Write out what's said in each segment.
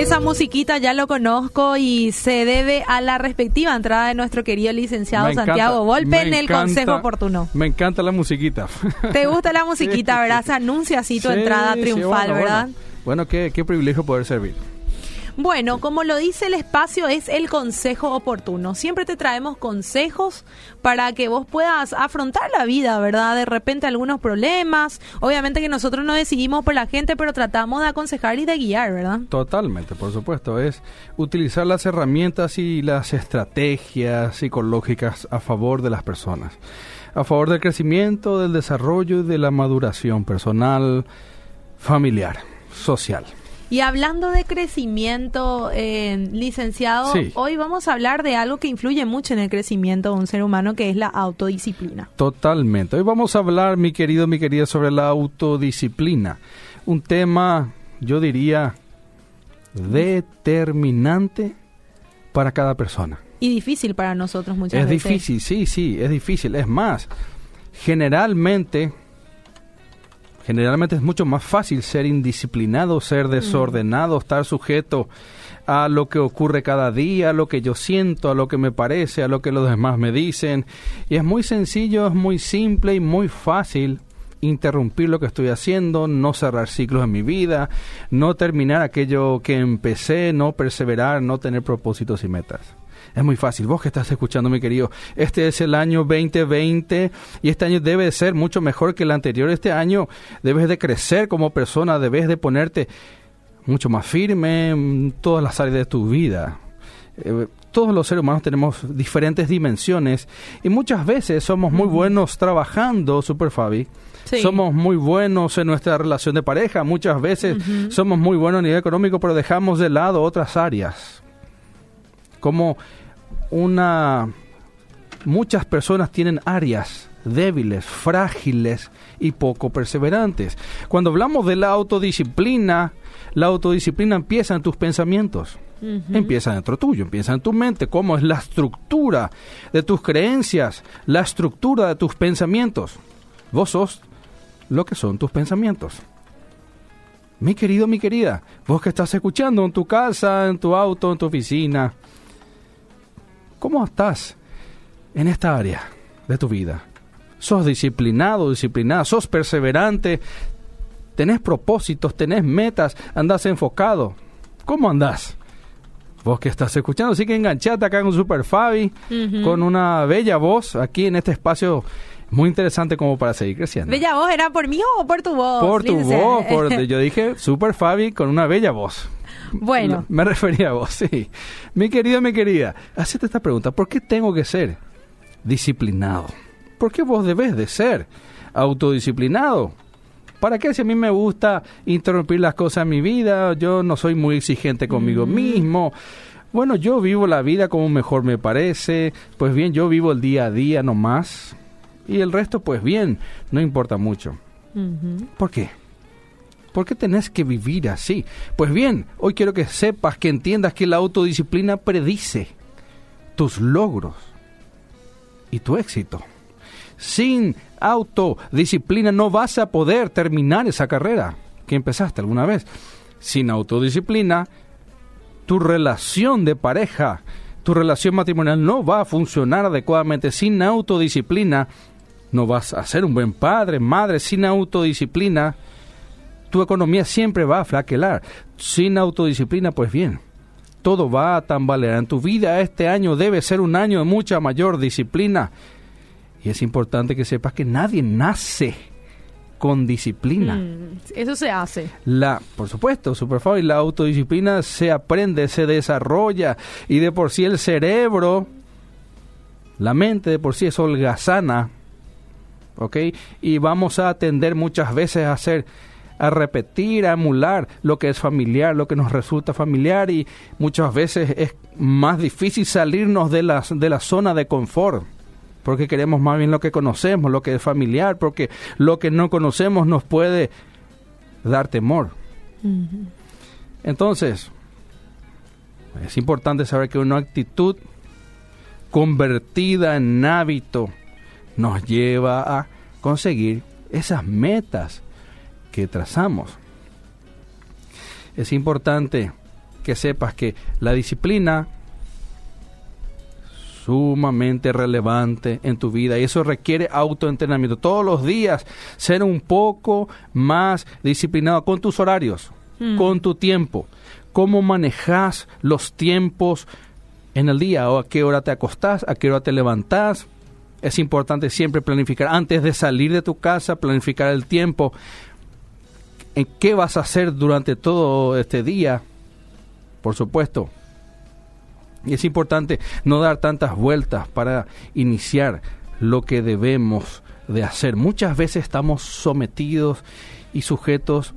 Esa musiquita ya lo conozco y se debe a la respectiva entrada de nuestro querido licenciado Me Santiago Volpe en el encanta, Consejo Oportuno. Me encanta la musiquita. ¿Te gusta la musiquita, Sí. verdad? Se anuncia así tu Sí, entrada sí, triunfal, bueno, ¿verdad? Bueno, Bueno, qué, qué privilegio poder servir. Bueno, como lo dice el espacio, es el consejo oportuno. Siempre te traemos consejos para que vos puedas afrontar la vida, ¿verdad? De repente algunos problemas. Obviamente que nosotros no decidimos por la gente, pero tratamos de aconsejar y de guiar, ¿verdad? Totalmente, por supuesto. Es utilizar las herramientas y las estrategias psicológicas a favor de las personas. A favor del crecimiento, del desarrollo y de la maduración personal, familiar, social. Y hablando de crecimiento, eh, licenciado, Sí. hoy vamos a hablar de algo que influye mucho en el crecimiento de un ser humano, que es la autodisciplina. Totalmente. Hoy vamos a hablar, mi querido, mi querida, sobre la autodisciplina. Un tema, yo diría, determinante para cada persona. Y difícil para nosotros muchas es veces. difícil, sí, sí, es difícil. Es más, generalmente, generalmente es mucho más fácil ser indisciplinado, ser desordenado, estar sujeto a lo que ocurre cada día, a lo que yo siento, a lo que me parece, a lo que los demás me dicen. Y es muy sencillo, es muy simple y muy fácil interrumpir lo que estoy haciendo, no cerrar ciclos en mi vida, no terminar aquello que empecé, no perseverar, no tener propósitos y metas. Es muy fácil. Vos que estás escuchando, mi querido, este es el año 2020 y este año debe de ser mucho mejor que el anterior. Este año debes de crecer como persona, debes de ponerte mucho más firme en todas las áreas de tu vida. Eh, todos los seres humanos tenemos diferentes dimensiones y muchas veces somos muy buenos trabajando, Super Fabi. Sí. Somos muy buenos en nuestra relación de pareja, muchas veces somos muy buenos a nivel económico, pero dejamos de lado otras áreas. Como una muchas personas tienen áreas débiles, frágiles y poco perseverantes. Cuando hablamos de la autodisciplina, la autodisciplina empieza en tus pensamientos. Empieza dentro tuyo, empieza en tu mente, cómo es la estructura de tus creencias, la estructura de tus pensamientos. Vos sos lo que son tus pensamientos. Mi querido, mi querida, vos que estás escuchando en tu casa, en tu auto, en tu oficina, ¿cómo estás en esta área de tu vida? ¿Sos disciplinado, disciplinada? ¿Sos perseverante? ¿Tenés propósitos? ¿Tenés metas? ¿Andás enfocado? ¿Cómo andás? Vos que estás escuchando, sí que enganchate acá con Super Fabi, con una bella voz aquí en este espacio muy interesante como para seguir creciendo. Bella voz, ¿era por mí o por tu voz? por tu voz, por, yo dije Super Fabi con una bella voz. Bueno. Me refería a vos, sí. Mi querida, mi querida, hacete esta pregunta. ¿Por qué tengo que ser disciplinado? ¿Por qué vos debes de ser autodisciplinado? ¿Para qué si a mí me gusta interrumpir las cosas en mi vida? Yo no soy muy exigente conmigo mismo. Bueno, yo vivo la vida como mejor me parece. Pues bien, yo vivo el día a día nomás. Y el resto, pues bien, no importa mucho. ¿Por qué? ¿Por qué tenés que vivir así? Pues bien, hoy quiero que sepas, que entiendas que la autodisciplina predice tus logros y tu éxito. Sin autodisciplina no vas a poder terminar esa carrera que empezaste alguna vez. Sin autodisciplina, tu relación de pareja, tu relación matrimonial no va a funcionar adecuadamente. Sin autodisciplina, no vas a ser un buen padre, madre. Sin autodisciplina, tu economía siempre va a flaquear. Sin autodisciplina, pues bien, todo va a tambalear en tu vida. Este año debe ser un año de mucha mayor disciplina. Y es importante que sepas que nadie nace con disciplina. Mm, Eso se hace. La, por supuesto, Superfab, y la autodisciplina se aprende, se desarrolla y de por sí el cerebro, la mente de por sí es holgazana, ¿ok? Y vamos a atender muchas veces a hacer, a repetir, a emular lo que es familiar, lo que nos resulta familiar y muchas veces es más difícil salirnos de la, de la zona de confort porque queremos más bien lo que conocemos, lo que es familiar, porque lo que no conocemos nos puede dar temor. Entonces, es importante saber que una actitud convertida en hábito nos lleva a conseguir esas metas que trazamos. Es importante que sepas que la disciplina sumamente relevante en tu vida y eso requiere autoentrenamiento. Todos los días ser un poco más disciplinado con tus horarios, Mm. con tu tiempo. ¿Cómo manejas los tiempos en el día? ¿O a qué hora te acostás? ¿A qué hora te levantás? Es importante siempre planificar antes de salir de tu casa, planificar el tiempo. ¿En qué vas a hacer durante todo este día? Por supuesto, y es importante no dar tantas vueltas para iniciar lo que debemos de hacer. Muchas veces estamos sometidos y sujetos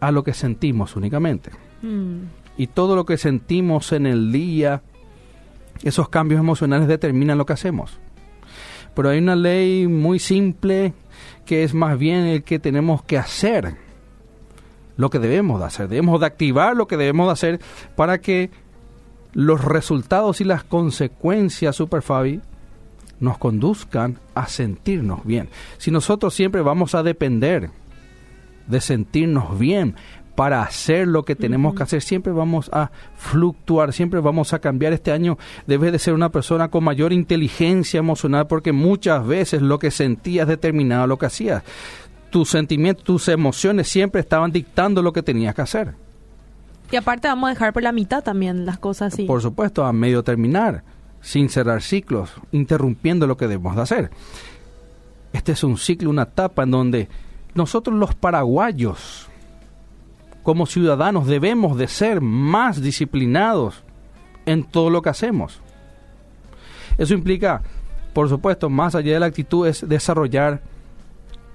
a lo que sentimos únicamente. Mm. Y todo lo que sentimos en el día, esos cambios emocionales determinan lo que hacemos. Pero hay una ley muy simple que es más bien el que tenemos que hacer, lo que debemos de hacer. Debemos de activar lo que debemos de hacer para que los resultados y las consecuencias, Super Fabi, nos conduzcan a sentirnos bien. Si nosotros siempre vamos a depender de sentirnos bien para hacer lo que tenemos que hacer, siempre vamos a fluctuar, siempre vamos a cambiar. Este año debes de ser una persona con mayor inteligencia emocional porque muchas veces lo que sentías determinaba lo que hacías. Tus sentimientos, tus emociones siempre estaban dictando lo que tenías que hacer. Y aparte vamos a dejar por la mitad también las cosas así. Por supuesto, a medio terminar, sin cerrar ciclos, interrumpiendo lo que debemos de hacer. Este es un ciclo, una etapa en donde nosotros los paraguayos, como ciudadanos, debemos de ser más disciplinados en todo lo que hacemos. Eso implica, por supuesto, más allá de la actitud, es desarrollar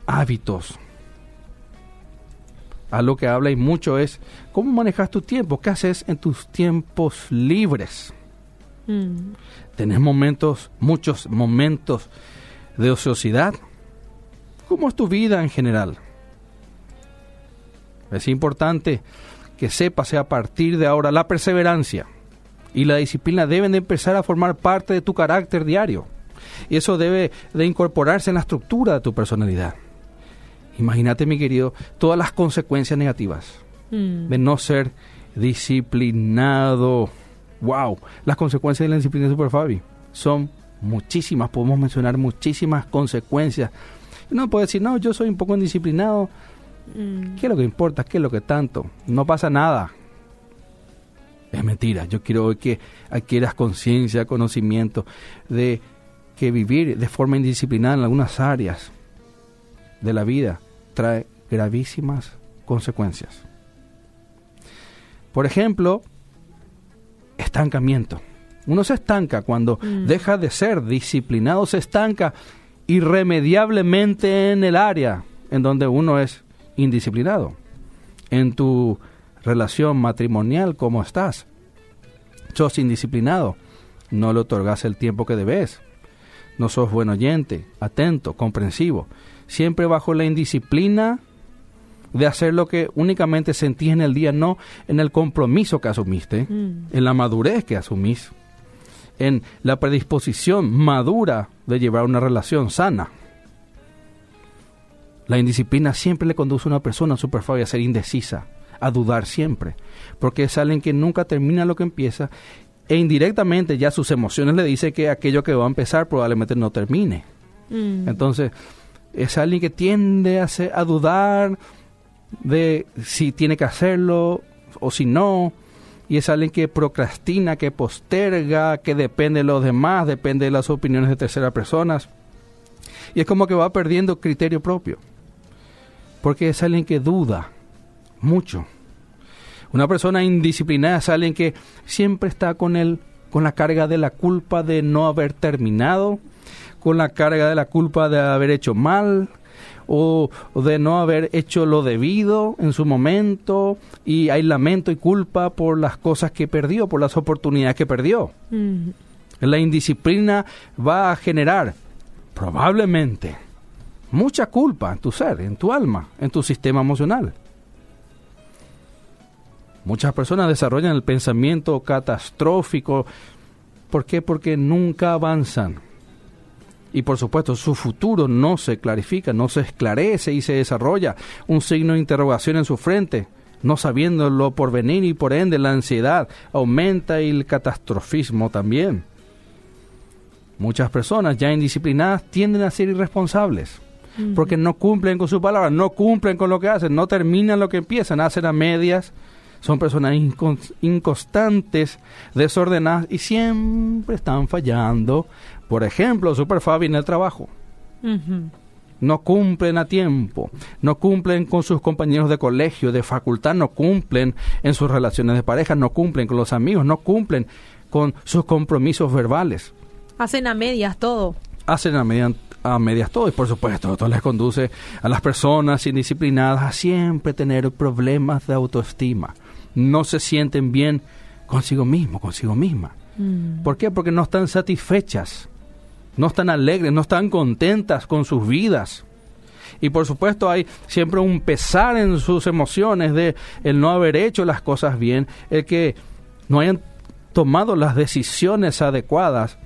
hábitos. A lo que habla y mucho es cómo manejas tu tiempo, qué haces en tus tiempos libres. Mm. ¿Tenés momentos, muchos momentos de ociosidad? ¿Cómo es tu vida en general? Es importante que sepas a partir de ahora la perseverancia y la disciplina deben de empezar a formar parte de tu carácter diario. Y eso debe de incorporarse en la estructura de tu personalidad. Imagínate, mi querido, todas las consecuencias negativas Mm. de no ser disciplinado. Wow, las consecuencias de la disciplina de Super Fabi son muchísimas, podemos mencionar muchísimas consecuencias. Uno puede decir, no, yo soy un poco indisciplinado. Mm. ¿Qué es lo que importa? ¿Qué es lo que tanto? No pasa nada. Es mentira. Yo quiero hoy que adquieras conciencia, conocimiento de que vivir de forma indisciplinada en algunas áreas de la vida trae gravísimas consecuencias. Por ejemplo, estancamiento. Uno se estanca cuando Mm. deja de ser disciplinado, se estanca irremediablemente en el área en donde uno es indisciplinado. En tu relación matrimonial, ¿cómo estás? Sos indisciplinado, no le otorgas el tiempo que debes. No sos buen oyente, atento, comprensivo. Siempre bajo la indisciplina de hacer lo que únicamente sentís en el día, no en el compromiso que asumiste, Mm. en la madurez que asumís, en la predisposición madura de llevar una relación sana. La indisciplina siempre le conduce a una persona super a ser indecisa, a dudar siempre, porque es alguien que nunca termina lo que empieza e indirectamente ya sus emociones le dicen que aquello que va a empezar probablemente no termine. Mm. Entonces, es alguien que tiende a, ser- a dudar de si tiene que hacerlo o si no. Y es alguien que procrastina, que posterga, que depende de los demás, depende de las opiniones de terceras personas. Y es como que va perdiendo criterio propio. Porque es alguien que duda mucho. Una persona indisciplinada es alguien que siempre está con el, con la carga de la culpa de no haber terminado, con la carga de la culpa de haber hecho mal o, de no haber hecho lo debido en su momento y hay lamento y culpa por las cosas que perdió, por las oportunidades que perdió. Mm. La indisciplina va a generar probablemente mucha culpa en tu ser, en tu alma, en tu sistema emocional. Muchas personas desarrollan el pensamiento catastrófico. ¿Por qué? Porque nunca avanzan. Y por supuesto, su futuro no se clarifica, no se esclarece y se desarrolla un signo de interrogación en su frente no sabiéndolo por venir y por ende la ansiedad aumenta y el catastrofismo también. Muchas personas ya indisciplinadas tienden a ser irresponsables porque no cumplen con su palabra, no cumplen con lo que hacen, no terminan lo que empiezan, hacen a medias, son personas inconstantes, desordenadas y siempre están fallando. Por ejemplo, Super Fabi en el trabajo. No cumplen a tiempo, no cumplen con sus compañeros de colegio, de facultad, no cumplen en sus relaciones de pareja, no cumplen con los amigos, no cumplen con sus compromisos verbales. Hacen a medias todo. Hacen a medias a medias todo y por supuesto esto les conduce a las personas indisciplinadas a siempre tener problemas de autoestima. No se sienten bien consigo mismo, consigo misma. Mm. ¿Por qué? Porque no están satisfechas, no están alegres, no están contentas con sus vidas. Y por supuesto hay siempre un pesar en sus emociones de el no haber hecho las cosas bien, el que no hayan tomado las decisiones adecuadas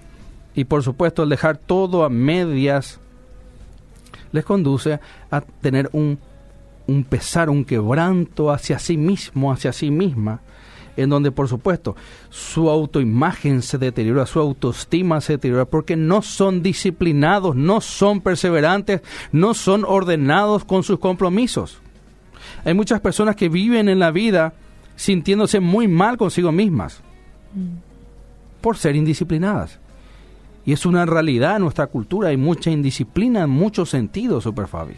y por supuesto el dejar todo a medias les conduce a tener un, un pesar, un quebranto hacia sí mismo, hacia sí misma, en donde por supuesto su autoimagen se deteriora, su autoestima se deteriora, porque no son disciplinados, no son perseverantes, no son ordenados con sus compromisos. Hay muchas personas que viven en la vida sintiéndose muy mal consigo mismas mm. por ser indisciplinadas. Y es una realidad en nuestra cultura, hay mucha indisciplina en muchos sentidos, Super Fabi.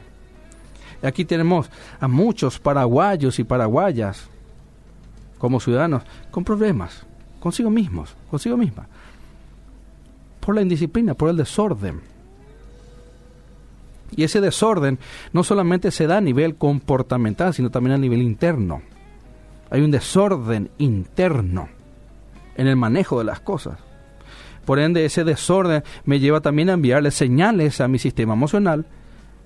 Aquí tenemos a muchos paraguayos y paraguayas como ciudadanos con problemas consigo mismos, consigo misma, por la indisciplina, por el desorden. Y ese desorden no solamente se da a nivel comportamental, sino también a nivel interno. Hay un desorden interno en el manejo de las cosas. Por ende, ese desorden me lleva también a enviarle señales a mi sistema emocional,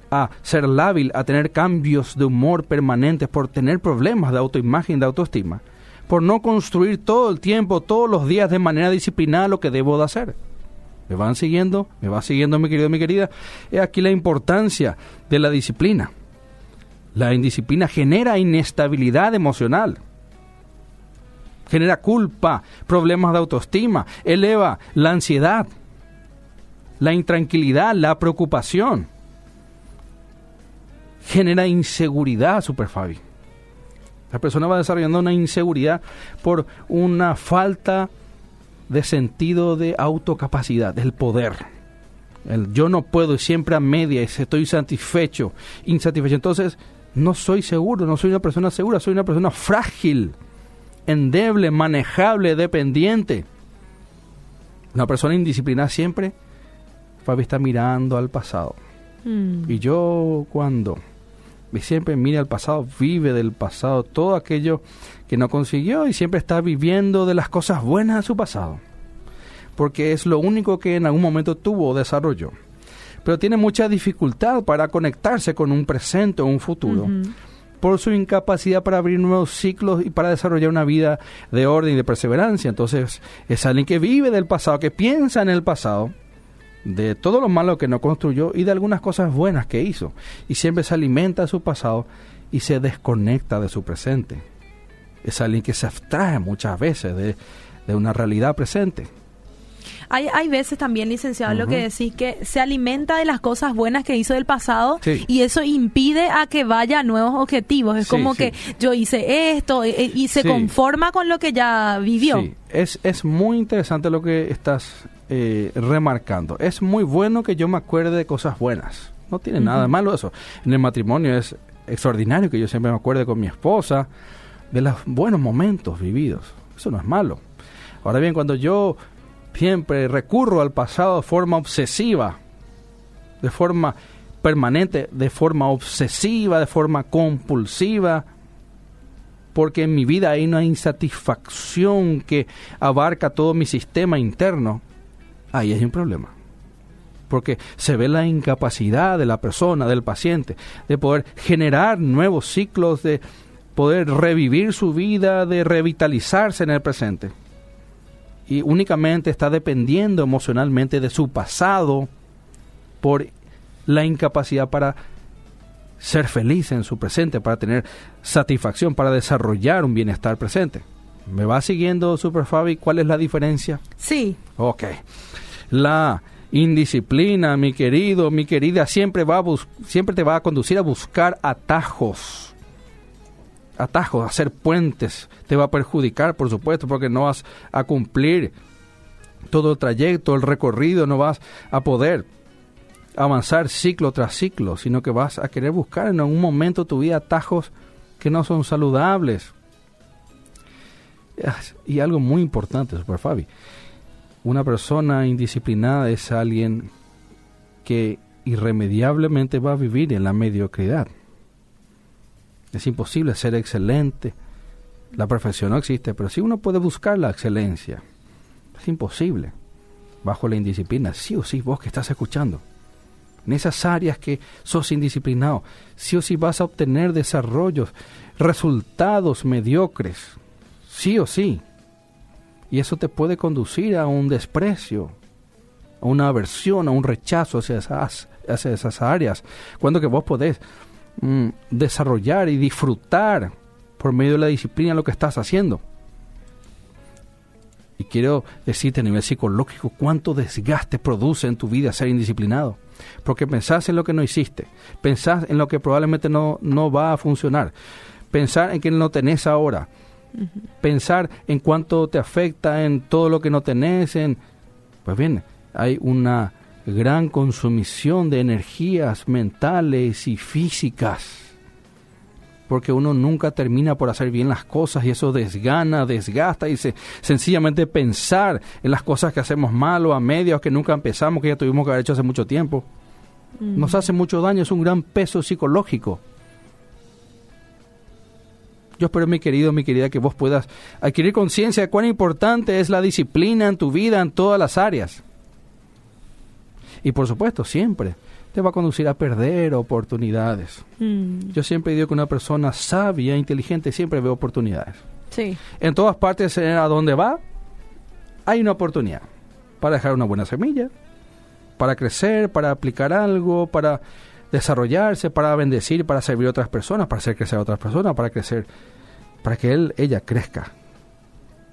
a ser lábil, a tener cambios de humor permanentes, por tener problemas de autoimagen, de autoestima, por no construir todo el tiempo, todos los días de manera disciplinada lo que debo de hacer. ¿Me van siguiendo? ¿Me va siguiendo mi querido, mi querida? Es aquí la importancia de la disciplina. La indisciplina genera inestabilidad emocional genera culpa, problemas de autoestima, eleva la ansiedad, la intranquilidad, la preocupación. Genera inseguridad, Super Fabi. La persona va desarrollando una inseguridad por una falta de sentido de autocapacidad, del poder. El yo no puedo siempre a media y estoy satisfecho, insatisfecho. Entonces, no soy seguro, no soy una persona segura, soy una persona frágil endeble, manejable, dependiente. Una persona indisciplinada siempre, Fabi está mirando al pasado. Mm. Y yo cuando siempre mira al pasado, vive del pasado, todo aquello que no consiguió y siempre está viviendo de las cosas buenas de su pasado. Porque es lo único que en algún momento tuvo o desarrolló. Pero tiene mucha dificultad para conectarse con un presente o un futuro por su incapacidad para abrir nuevos ciclos y para desarrollar una vida de orden y de perseverancia. Entonces, es alguien que vive del pasado, que piensa en el pasado, de todo lo malo que no construyó y de algunas cosas buenas que hizo. Y siempre se alimenta de su pasado y se desconecta de su presente. Es alguien que se abstrae muchas veces de, de una realidad presente. Hay, hay veces también, licenciado, lo que decís, que se alimenta de las cosas buenas que hizo del pasado y eso impide a que vaya a nuevos objetivos. Es como que yo hice esto eh, eh, y, se conforma con lo que ya vivió. Es, es muy interesante lo que estás eh, remarcando. Es muy bueno que yo me acuerde de cosas buenas. No tiene nada de malo eso. En el matrimonio es extraordinario que yo siempre me acuerde con mi esposa de los buenos momentos vividos. Eso no es malo. Ahora bien, cuando yo siempre recurro al pasado de forma obsesiva, de forma permanente, de forma obsesiva, de forma compulsiva, porque en mi vida hay una insatisfacción que abarca todo mi sistema interno, ahí hay un problema. Porque se ve la incapacidad de la persona, del paciente, de poder generar nuevos ciclos, de poder revivir su vida, de revitalizarse en el presente y únicamente está dependiendo emocionalmente de su pasado por la incapacidad para ser feliz en su presente, para tener satisfacción, para desarrollar un bienestar presente. ¿Me va siguiendo, Super Fabi? ¿Cuál es la diferencia? Sí. Ok. La indisciplina, mi querido, mi querida, siempre, va a siempre te va a conducir a buscar atajos. Atajos, hacer puentes. Te va a perjudicar, por supuesto, porque no vas a cumplir todo el trayecto, el recorrido, no vas a poder avanzar ciclo tras ciclo, sino que vas a querer buscar en algún momento tu vida atajos que no son saludables. Y algo muy importante, Super Fabi, una persona indisciplinada es alguien que irremediablemente va a vivir en la mediocridad. Es imposible ser excelente. La perfección no existe, pero si uno puede buscar la excelencia. Es imposible. Bajo la indisciplina, sí o sí, vos que estás escuchando. En esas áreas que sos indisciplinado, sí o sí vas a obtener desarrollos, resultados mediocres. Sí o sí. Y eso te puede conducir a un desprecio, a una aversión, a un rechazo hacia esas, hacia esas áreas. Cuando que vos podés mm, desarrollar y disfrutar por medio de la disciplina lo que estás haciendo. Y quiero decirte a nivel psicológico cuánto desgaste produce en tu vida ser indisciplinado. Porque pensás en lo que no hiciste, pensás en lo que probablemente no, no va a funcionar, pensar en que no tenés ahora, pensar en cuánto te afecta en todo lo que no tenés, en, pues bien, hay una gran consumición de energías mentales y físicas, porque uno nunca termina por hacer bien las cosas y eso desgana, desgasta y se, sencillamente pensar en las cosas que hacemos mal o a medios que nunca empezamos, que ya tuvimos que haber hecho hace mucho tiempo, nos hace mucho daño, es un gran peso psicológico. Yo espero, mi querido, mi querida, que vos puedas adquirir conciencia de cuán importante es la disciplina en tu vida en todas las áreas. Y por supuesto, siempre te va a conducir a perder oportunidades. Mm. Yo siempre digo que una persona sabia, inteligente, siempre ve oportunidades. Sí. En todas partes, eh, a donde va, hay una oportunidad para dejar una buena semilla, para crecer, para aplicar algo, para desarrollarse, para bendecir, para servir a otras personas, para hacer crecer a otras personas, para crecer, para que él, ella crezca.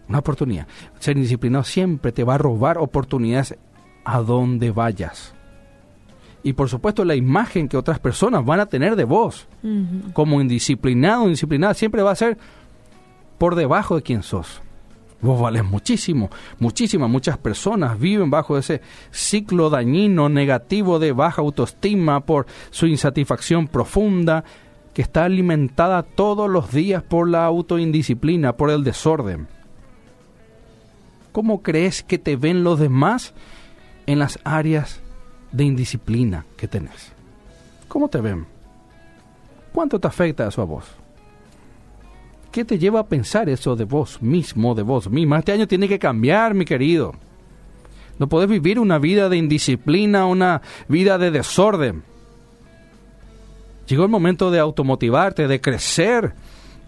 Una oportunidad. Ser indisciplinado siempre te va a robar oportunidades a donde vayas. Y por supuesto la imagen que otras personas van a tener de vos, como indisciplinado, indisciplinada, siempre va a ser por debajo de quien sos. Vos vales muchísimo, muchísimas, muchas personas viven bajo ese ciclo dañino, negativo de baja autoestima por su insatisfacción profunda, que está alimentada todos los días por la autoindisciplina, por el desorden. ¿Cómo crees que te ven los demás en las áreas de indisciplina que tenés? ¿Cómo te ven? ¿Cuánto te afecta eso a vos? ¿Qué te lleva a pensar eso de vos mismo, de vos misma? Este año tiene que cambiar, mi querido. No podés vivir una vida de indisciplina, una vida de desorden. Llegó el momento de automotivarte, de crecer,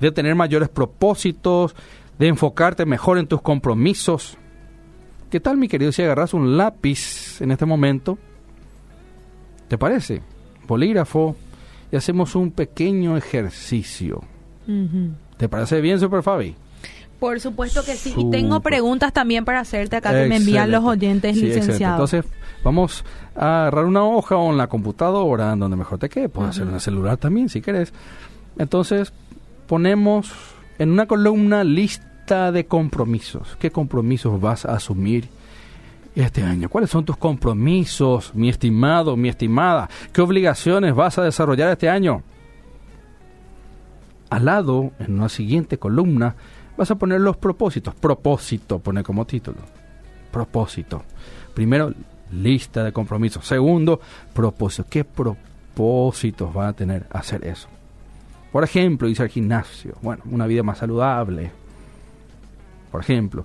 de tener mayores propósitos, de enfocarte mejor en tus compromisos. ¿Qué tal, mi querido, si agarras un lápiz en este momento? ¿Te parece? Bolígrafo y hacemos un pequeño ejercicio. ¿Te parece bien, Super Fabi? Por supuesto que sí. Y tengo preguntas también para hacerte acá que me envían los oyentes licenciados. Entonces, vamos a agarrar una hoja o en la computadora, donde mejor te quede. Puedes hacer en el celular también, si querés. Entonces, ponemos en una columna lista de compromisos. ¿Qué compromisos vas a asumir este año? ¿Cuáles son tus compromisos, mi estimado, mi estimada? ¿Qué obligaciones vas a desarrollar este año? al lado, en una siguiente columna, vas a poner los propósitos. Propósito, pone como título. Propósito. Primero, lista de compromisos. Segundo, propósito. ¿Qué propósitos van a tener hacer eso? Por ejemplo, irse al gimnasio. Bueno, una vida más saludable. Por ejemplo,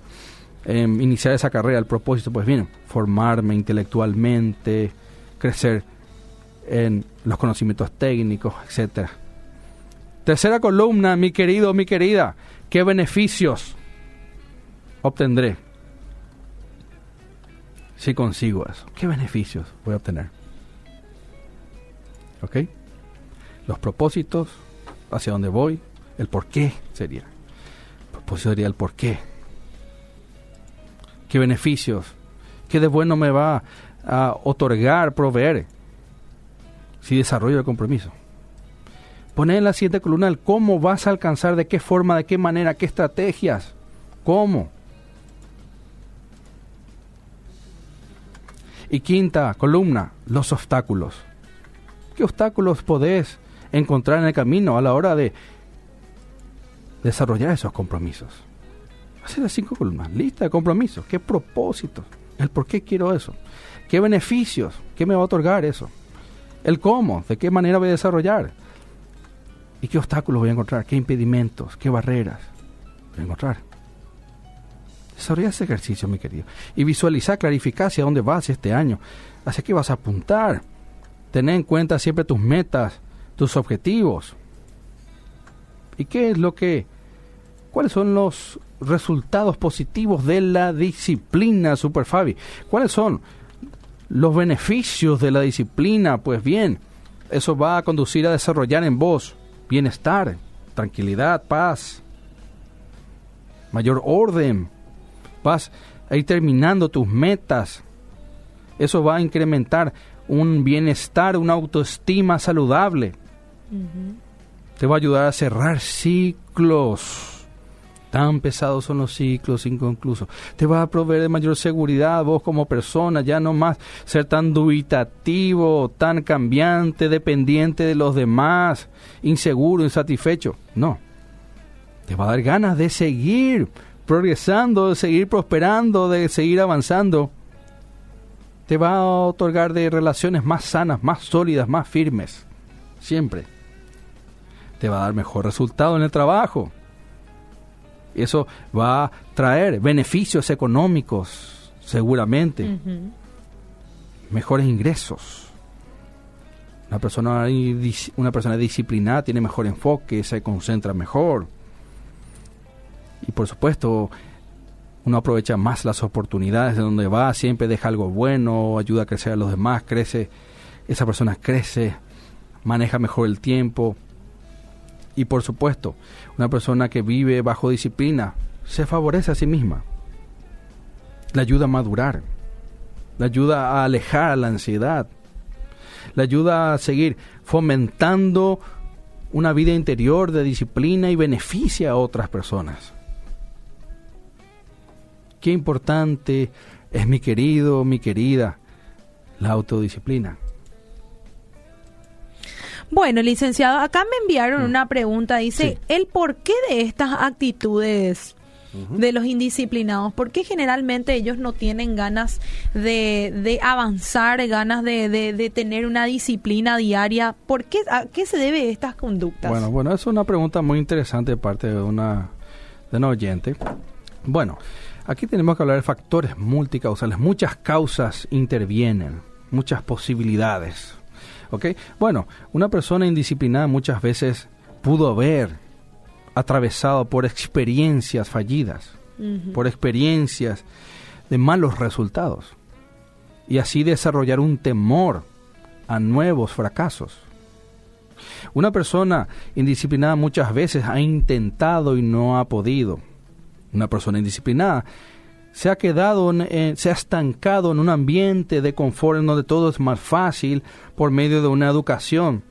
em, iniciar esa carrera, el propósito, pues bien, formarme intelectualmente, crecer en los conocimientos técnicos, etcétera Tercera columna, mi querido, mi querida, ¿qué beneficios obtendré si consigo eso? ¿Qué beneficios voy a obtener? ¿Ok? los propósitos, hacia dónde voy, el por qué sería. El propósito sería el por qué. ¿Qué beneficios? ¿Qué de bueno me va a otorgar, proveer si desarrollo el compromiso? Poner en la siguiente columna el cómo vas a alcanzar, de qué forma, de qué manera, qué estrategias, cómo. Y quinta columna, los obstáculos. ¿Qué obstáculos podés encontrar en el camino a la hora de desarrollar esos compromisos? Hacer las cinco columnas, lista de compromisos, qué propósitos, el por qué quiero eso, qué beneficios, qué me va a otorgar eso, el cómo, de qué manera voy a desarrollar y qué obstáculos voy a encontrar, qué impedimentos, qué barreras voy a encontrar. Desarrolla ese ejercicio, mi querido. Y visualizar, clarificar hacia dónde vas este año, hacia qué vas a apuntar. Tener en cuenta siempre tus metas, tus objetivos. ¿Y qué es lo que, cuáles son los resultados positivos de la disciplina, Super Fabi? ¿Cuáles son los beneficios de la disciplina? Pues bien, eso va a conducir a desarrollar en vos bienestar, tranquilidad, paz, mayor orden, vas a ir terminando tus metas. Eso va a incrementar un bienestar, una autoestima saludable. Te va a ayudar a cerrar ciclos. Tan pesados son los ciclos inconclusos. Te va a proveer de mayor seguridad vos como persona, ya no más ser tan dubitativo, tan cambiante, dependiente de los demás, inseguro, insatisfecho. No. Te va a dar ganas de seguir progresando, de seguir prosperando, de seguir avanzando, te va a otorgar de relaciones más sanas, más sólidas, más firmes. Siempre. Te va a dar mejor resultado en el trabajo. Eso va a traer beneficios económicos, seguramente. Mejores ingresos. Una persona, una persona disciplinada tiene mejor enfoque, se concentra mejor y por supuesto uno aprovecha más las oportunidades de donde va, siempre deja algo bueno, ayuda a crecer a los demás, crece, esa persona crece, maneja mejor el tiempo. Y por supuesto, una persona que vive bajo disciplina se favorece a sí misma, le ayuda a madurar, le ayuda a alejar la ansiedad, le ayuda a seguir fomentando una vida interior de disciplina y beneficia a otras personas. Qué importante es mi querido, mi querida, la autodisciplina. Bueno, licenciado, acá me enviaron mm. una pregunta, dice, ¿el por qué de estas actitudes de los indisciplinados? ¿Por qué generalmente ellos no tienen ganas de, avanzar, ganas de, tener una disciplina diaria? ¿Por qué, ¿A qué se debe estas conductas? Bueno, bueno, es una pregunta muy interesante de parte de una, de una oyente. Bueno, Aquí tenemos que hablar de factores multicausales. Muchas causas intervienen, muchas posibilidades. ¿Ok? Bueno, una persona indisciplinada muchas veces pudo haber atravesado por experiencias fallidas, por experiencias de malos resultados, y así desarrollar un temor a nuevos fracasos. Una persona indisciplinada muchas veces ha intentado y no ha podido una persona indisciplinada se ha quedado, se ha estancado en un ambiente de confort en donde todo es más fácil por medio de una educación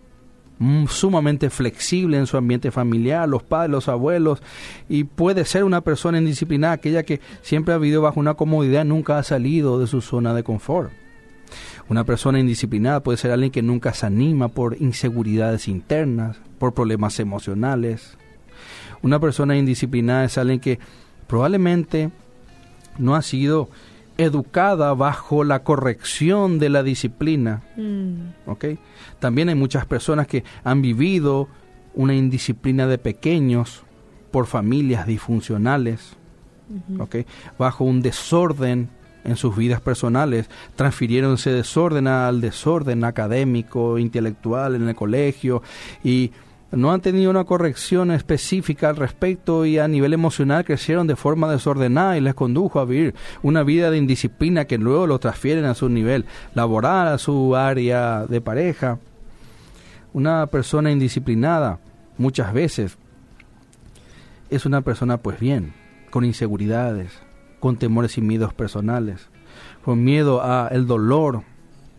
mm, sumamente flexible en su ambiente familiar, los padres, los abuelos, y puede ser una persona indisciplinada, aquella que siempre ha vivido bajo una comodidad, nunca ha salido de su zona de confort. Una persona indisciplinada puede ser alguien que nunca se anima por inseguridades internas, por problemas emocionales. Una persona indisciplinada es alguien que probablemente no ha sido educada bajo la corrección de la disciplina. Mm. También hay muchas personas que han vivido una indisciplina de pequeños por familias disfuncionales, bajo un desorden en sus vidas personales, transfirieron ese desorden al desorden académico, intelectual en el colegio. Y no han tenido una corrección específica al respecto y a nivel emocional crecieron de forma desordenada y les condujo a vivir una vida de indisciplina que luego lo transfieren a su nivel laboral, a su área de pareja. Una persona indisciplinada muchas veces es una persona pues bien, con inseguridades, con temores y miedos personales, con miedo a el dolor,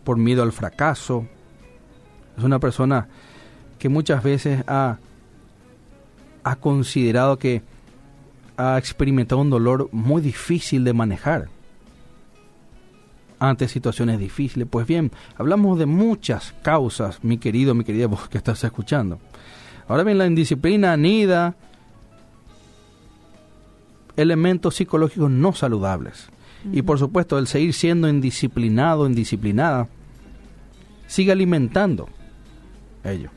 por miedo al fracaso. Es una persona que muchas veces ha, ha considerado que ha experimentado un dolor muy difícil de manejar ante situaciones difíciles. Pues bien, hablamos de muchas causas, mi querido, mi querida vos que estás escuchando. Ahora bien, la indisciplina anida elementos psicológicos no saludables. Y por supuesto, el seguir siendo indisciplinado, indisciplinada, sigue alimentando ello.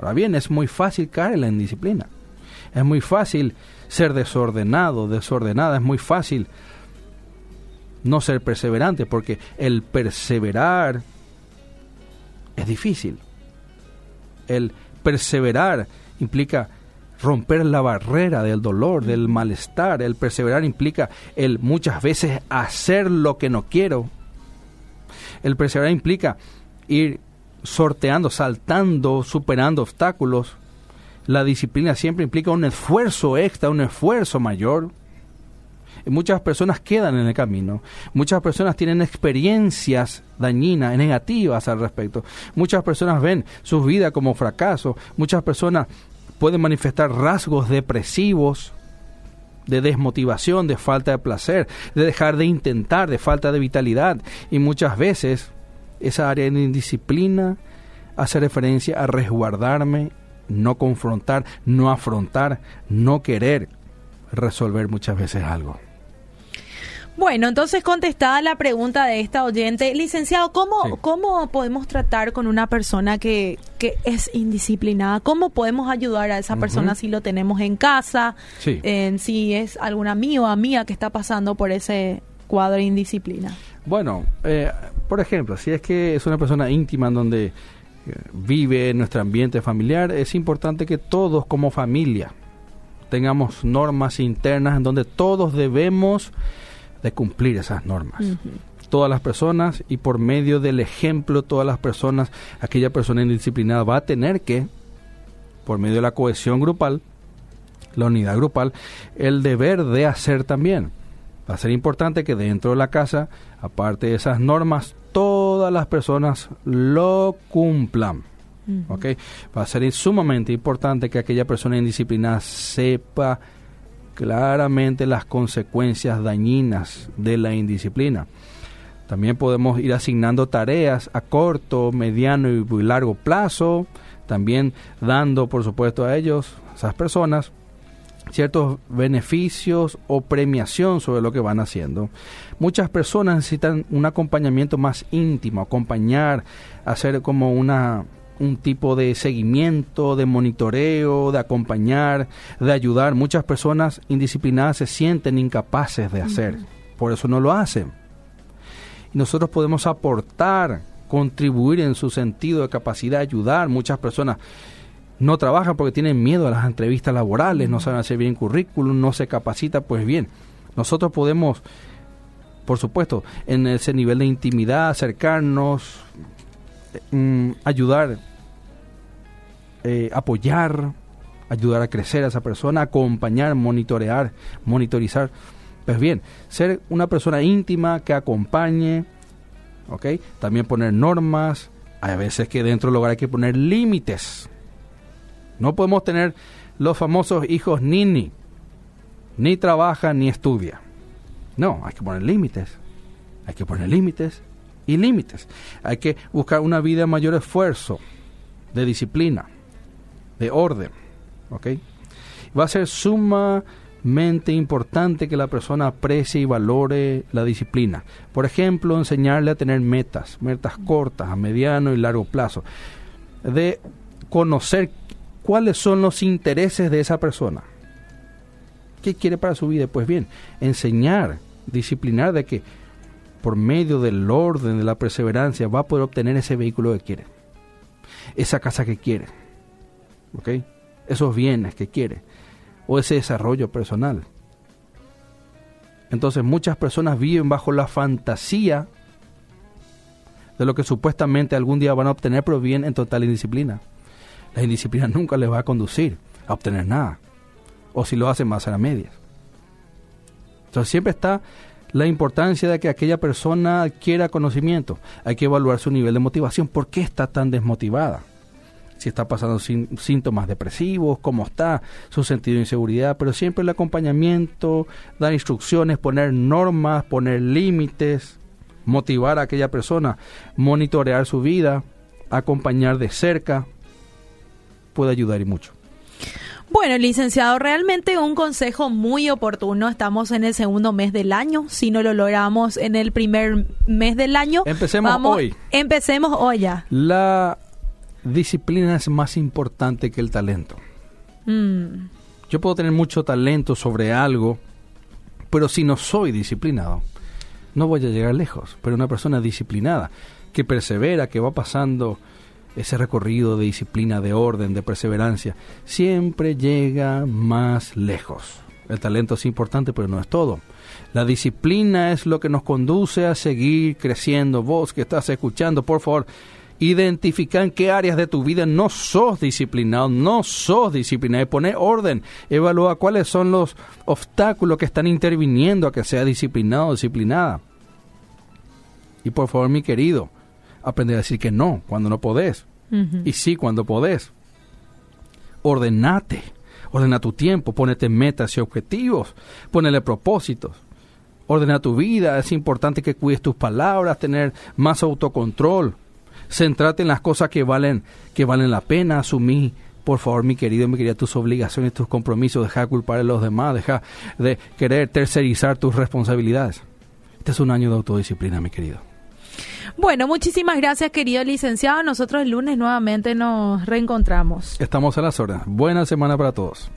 Ahora bien, es muy fácil caer en la indisciplina. Es muy fácil ser desordenado, desordenada. Es muy fácil no ser perseverante, porque el perseverar es difícil. El perseverar implica romper la barrera del dolor, del malestar. El perseverar implica el muchas veces hacer lo que no quiero. El perseverar implica ir sorteando, saltando, superando obstáculos. La disciplina siempre implica un esfuerzo extra, un esfuerzo mayor. Muchas personas quedan en el camino. Muchas personas tienen experiencias dañinas, negativas al respecto. Muchas personas ven su vida como fracaso. Muchas personas pueden manifestar rasgos depresivos, de desmotivación, de falta de placer, de dejar de intentar, de falta de vitalidad. Y muchas veces esa área de indisciplina hace referencia a resguardarme, no confrontar, no afrontar, no querer resolver muchas veces algo. Bueno, entonces contestada la pregunta de esta oyente, licenciado, ¿cómo, ¿cómo podemos tratar con una persona que, que es indisciplinada? ¿Cómo podemos ayudar a esa persona si lo tenemos en casa? si es algún amigo o amiga que está pasando por ese cuadro de indisciplina. Bueno, eh, por ejemplo, si es que es una persona íntima en donde eh, vive en nuestro ambiente familiar, es importante que todos como familia tengamos normas internas en donde todos debemos de cumplir esas normas. Todas las personas y por medio del ejemplo, todas las personas, aquella persona indisciplinada va a tener que, por medio de la cohesión grupal, la unidad grupal, el deber de hacer también. Va a ser importante que dentro de la casa, aparte de esas normas, todas las personas lo cumplan. Va a ser sumamente importante que aquella persona indisciplinada sepa claramente las consecuencias dañinas de la indisciplina. También podemos ir asignando tareas a corto, mediano y largo plazo, también dando, por supuesto, a ellos, a esas personas, ciertos beneficios o premiación sobre lo que van haciendo. Muchas personas necesitan un acompañamiento más íntimo, acompañar, hacer como una un tipo de seguimiento, de monitoreo, de acompañar, de ayudar. Muchas personas indisciplinadas se sienten incapaces de hacer, por eso no lo hacen. Y nosotros podemos aportar, contribuir en su sentido de capacidad, ayudar. Muchas personas no trabajan porque tienen miedo a las entrevistas laborales, no saben hacer bien currículum, no se capacita, pues bien, nosotros podemos, por supuesto, en ese nivel de intimidad, acercarnos, mm, ayudar eh, apoyar, ayudar a crecer a esa persona, acompañar, monitorear, monitorizar. Pues bien, ser una persona íntima que acompañe, ¿ok? También poner normas, hay veces que dentro del hogar hay que poner límites. No podemos tener los famosos hijos nini, ni trabaja ni estudia. No, hay que poner límites. Hay que poner límites y límites. Hay que buscar una vida de mayor esfuerzo, de disciplina de orden. ¿Ok? Va a ser sumamente importante que la persona aprecie y valore la disciplina. Por ejemplo, enseñarle a tener metas, metas cortas, a mediano y largo plazo. De conocer cuáles son los intereses de esa persona. ¿Qué quiere para su vida? Pues bien, enseñar, disciplinar de que por medio del orden, de la perseverancia, va a poder obtener ese vehículo que quiere, esa casa que quiere, ¿ok? Esos bienes que quiere o ese desarrollo personal. Entonces muchas personas viven bajo la fantasía de lo que supuestamente algún día van a obtener, pero bien en total indisciplina. La indisciplina nunca les va a conducir a obtener nada. O si lo hacen, más a medias. Entonces siempre está la importancia de que aquella persona adquiera conocimiento. Hay que evaluar su nivel de motivación. ¿Por qué está tan desmotivada? Si está pasando síntomas depresivos, cómo está, su sentido de inseguridad, pero siempre el acompañamiento, dar instrucciones, poner normas, poner límites, motivar a aquella persona, monitorear su vida, acompañar de cerca, puede ayudar y mucho. Bueno, licenciado, realmente un consejo muy oportuno. Estamos en el segundo mes del año. Si no lo logramos en el primer mes del año, empecemos hoy. Empecemos hoy ya. La disciplina es más importante que el talento. Mm. Yo puedo tener mucho talento sobre algo, pero si no soy disciplinado, no voy a llegar lejos. Pero una persona disciplinada, que persevera, que va pasando ese recorrido de disciplina, de orden, de perseverancia, siempre llega más lejos. El talento es importante, pero no es todo. La disciplina es lo que nos conduce a seguir creciendo. Vos que estás escuchando, por favor, identifica en qué áreas de tu vida no sos disciplinado, no sos disciplinado, poner orden, evalúa cuáles son los obstáculos que están interviniendo a que sea disciplinado o disciplinada. Y por favor, mi querido, aprender a decir que no cuando no podés y sí cuando podés. Ordenate, ordena tu tiempo, ponete metas y objetivos, ponele propósitos. Ordena tu vida, es importante que cuides tus palabras, tener más autocontrol. Centrate en las cosas que valen, que valen la pena, asumir por favor, mi querido, mi querida, tus obligaciones, tus compromisos, deja de culpar a los demás, deja de querer tercerizar tus responsabilidades. Este es un año de autodisciplina, mi querido. Bueno, muchísimas gracias, querido licenciado. Nosotros el lunes nuevamente nos reencontramos. Estamos a las horas. Buena semana para todos.